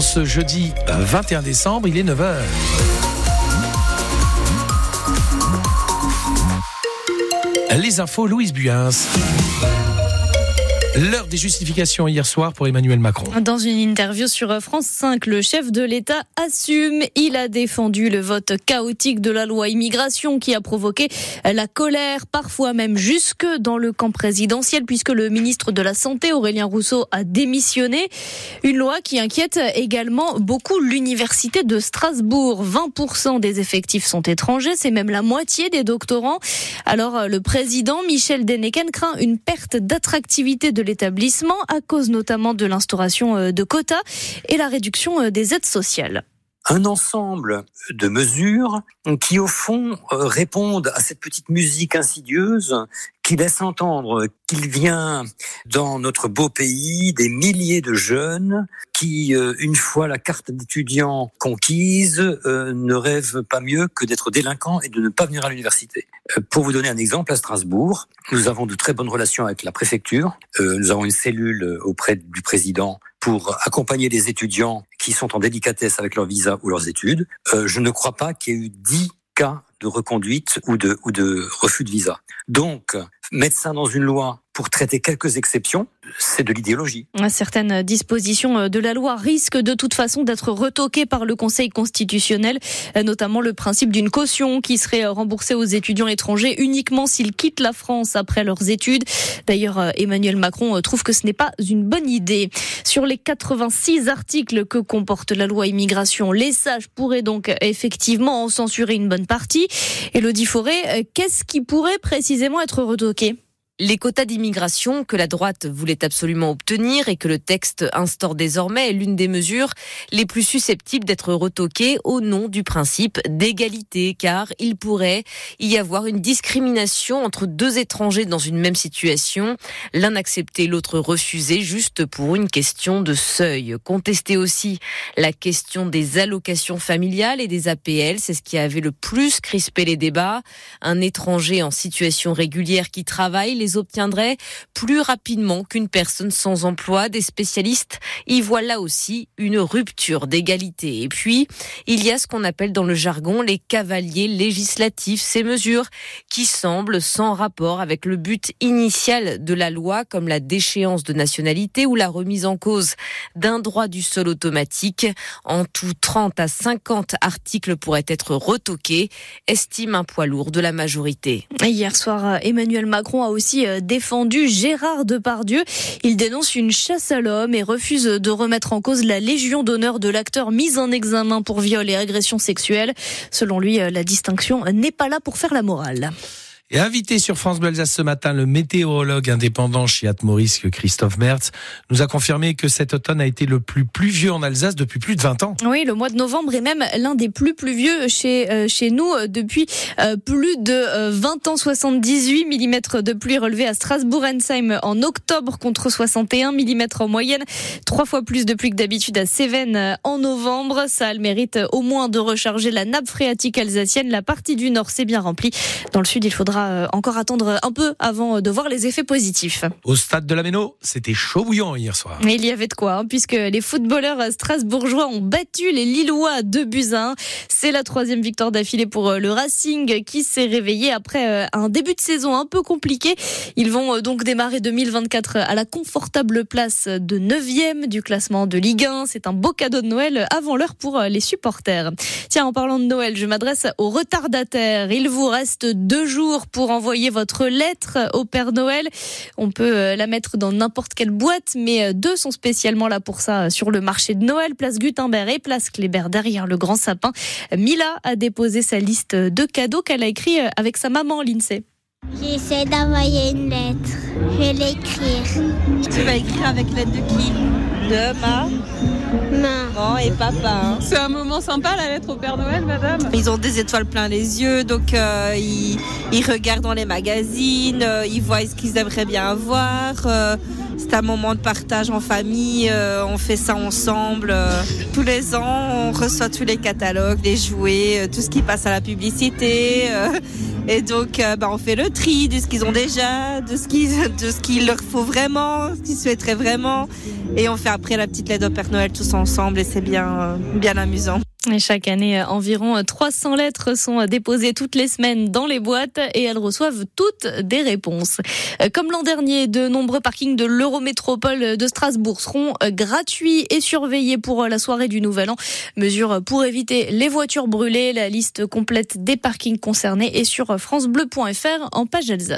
ce jeudi 21 décembre, il est 9h. Les infos, Louise Buyens. L'heure des justifications hier soir pour Emmanuel Macron. Dans une interview sur France 5, le chef de l'État assume. Il a défendu le vote chaotique de la loi immigration qui a provoqué la colère, parfois même jusque dans le camp présidentiel, puisque le ministre de la Santé, Aurélien Rousseau, a démissionné. Une loi qui inquiète également beaucoup l'université de Strasbourg. 20% des effectifs sont étrangers, c'est même la moitié des doctorants. Alors le président Michel Deneken craint une perte d'attractivité de l'établissement à cause notamment de l'instauration euh, de quotas et la réduction euh, des aides sociales. Un ensemble de mesures qui, au fond, euh, répondent à cette petite musique insidieuse qui laisse entendre qu'il vient dans notre beau pays des milliers de jeunes qui, une fois la carte d'étudiant conquise, ne rêvent pas mieux que d'être délinquants et de ne pas venir à l'université. Pour vous donner un exemple, à Strasbourg, nous avons de très bonnes relations avec la préfecture. Nous avons une cellule auprès du président pour accompagner les étudiants qui sont en délicatesse avec leur visa ou leurs études. je ne crois pas qu'il y ait eu dix cas de reconduite ou de, ou de refus de visa. Donc, mettre ça dans une loi pour traiter quelques exceptions, c'est de l'idéologie. Certaines dispositions de la loi risquent de toute façon d'être retoquées par le Conseil constitutionnel, notamment le principe d'une caution qui serait remboursée aux étudiants étrangers uniquement s'ils quittent la France après leurs études. D'ailleurs, Emmanuel Macron trouve que ce n'est pas une bonne idée. Sur les 86 articles que comporte la loi immigration, les sages pourraient donc effectivement en censurer une bonne partie. Elodie Forêt, qu'est-ce qui pourrait précisément être retoqué? Les quotas d'immigration que la droite voulait absolument obtenir et que le texte instaure désormais est l'une des mesures les plus susceptibles d'être retoquées au nom du principe d'égalité, car il pourrait y avoir une discrimination entre deux étrangers dans une même situation, l'un accepté, l'autre refusé, juste pour une question de seuil. Contester aussi la question des allocations familiales et des APL, c'est ce qui avait le plus crispé les débats. Un étranger en situation régulière qui travaille, obtiendraient plus rapidement qu'une personne sans emploi. Des spécialistes y voient là aussi une rupture d'égalité. Et puis, il y a ce qu'on appelle dans le jargon les cavaliers législatifs, ces mesures qui semblent sans rapport avec le but initial de la loi, comme la déchéance de nationalité ou la remise en cause d'un droit du sol automatique. En tout, 30 à 50 articles pourraient être retoqués, estime un poids lourd de la majorité. Hier soir, Emmanuel Macron a aussi défendu Gérard Depardieu. Il dénonce une chasse à l'homme et refuse de remettre en cause la Légion d'honneur de l'acteur mis en examen pour viol et agression sexuelle. Selon lui, la distinction n'est pas là pour faire la morale. Et invité sur France Bleu ce matin, le météorologue indépendant Chiat Maurice Christophe Mertz nous a confirmé que cet automne a été le plus pluvieux en Alsace depuis plus de 20 ans. Oui, le mois de novembre est même l'un des plus pluvieux chez, euh, chez nous euh, depuis euh, plus de 20 ans. 78 mm de pluie relevée à Strasbourg-Ensheim en octobre contre 61 mm en moyenne. Trois fois plus de pluie que d'habitude à Cévennes en novembre. Ça a le mérite au moins de recharger la nappe phréatique alsacienne. La partie du nord s'est bien remplie. Dans le sud, il faudra euh, encore attendre un peu avant de voir les effets positifs. Au stade de la Méno, c'était chaud bouillant hier soir. Mais il y avait de quoi, hein, puisque les footballeurs strasbourgeois ont battu les Lillois de buts C'est la troisième victoire d'affilée pour euh, le Racing qui s'est réveillé après euh, un début de saison un peu compliqué. Ils vont donc démarrer 2024 à la confortable place de 9e du classement de Ligue 1. C'est un beau cadeau de Noël avant l'heure pour les supporters. Tiens, en parlant de Noël, je m'adresse aux retardataires. Il vous reste deux jours pour envoyer votre lettre au Père Noël. On peut euh, la mettre dans n'importe quelle boîte, mais euh, deux sont spécialement là pour ça euh, sur le marché de Noël, place Gutenberg et place Kléber derrière le grand sapin. Mila a déposé sa liste de cadeaux qu'elle a écrit avec sa maman, l'INSEE. J'essaie d'envoyer une lettre. Je vais l'écrire. Tu vas écrire avec l'aide de qui? De ma Maman et papa. Hein. C'est un moment sympa la lettre au Père Noël, madame? Ils ont des étoiles plein les yeux, donc euh, ils, regardent dans les magazines, euh, ils voient ce qu'ils aimeraient bien avoir. Euh, C'est un moment de partage en famille. on fait ça ensemble. tous les ans, on reçoit tous les catalogues, les jouets, tout ce qui passe à la publicité. et donc, bah, on fait le tri de ce qu'ils ont déjà, de ce qu'il leur faut vraiment, ce qu'ils souhaiteraient vraiment. Et on fait après la petite lettre au Père Noël tous ensemble et c'est bien, bien amusant. Chaque année, environ 300 lettres sont déposées toutes les semaines dans les boîtes et elles reçoivent toutes des réponses. Comme l'an dernier, de nombreux parkings de l'Eurométropole de Strasbourg seront gratuits et surveillés pour la soirée du Nouvel An. Mesure pour éviter les voitures brûlées. La liste complète des parkings concernés est sur francebleu.fr en page Alsace.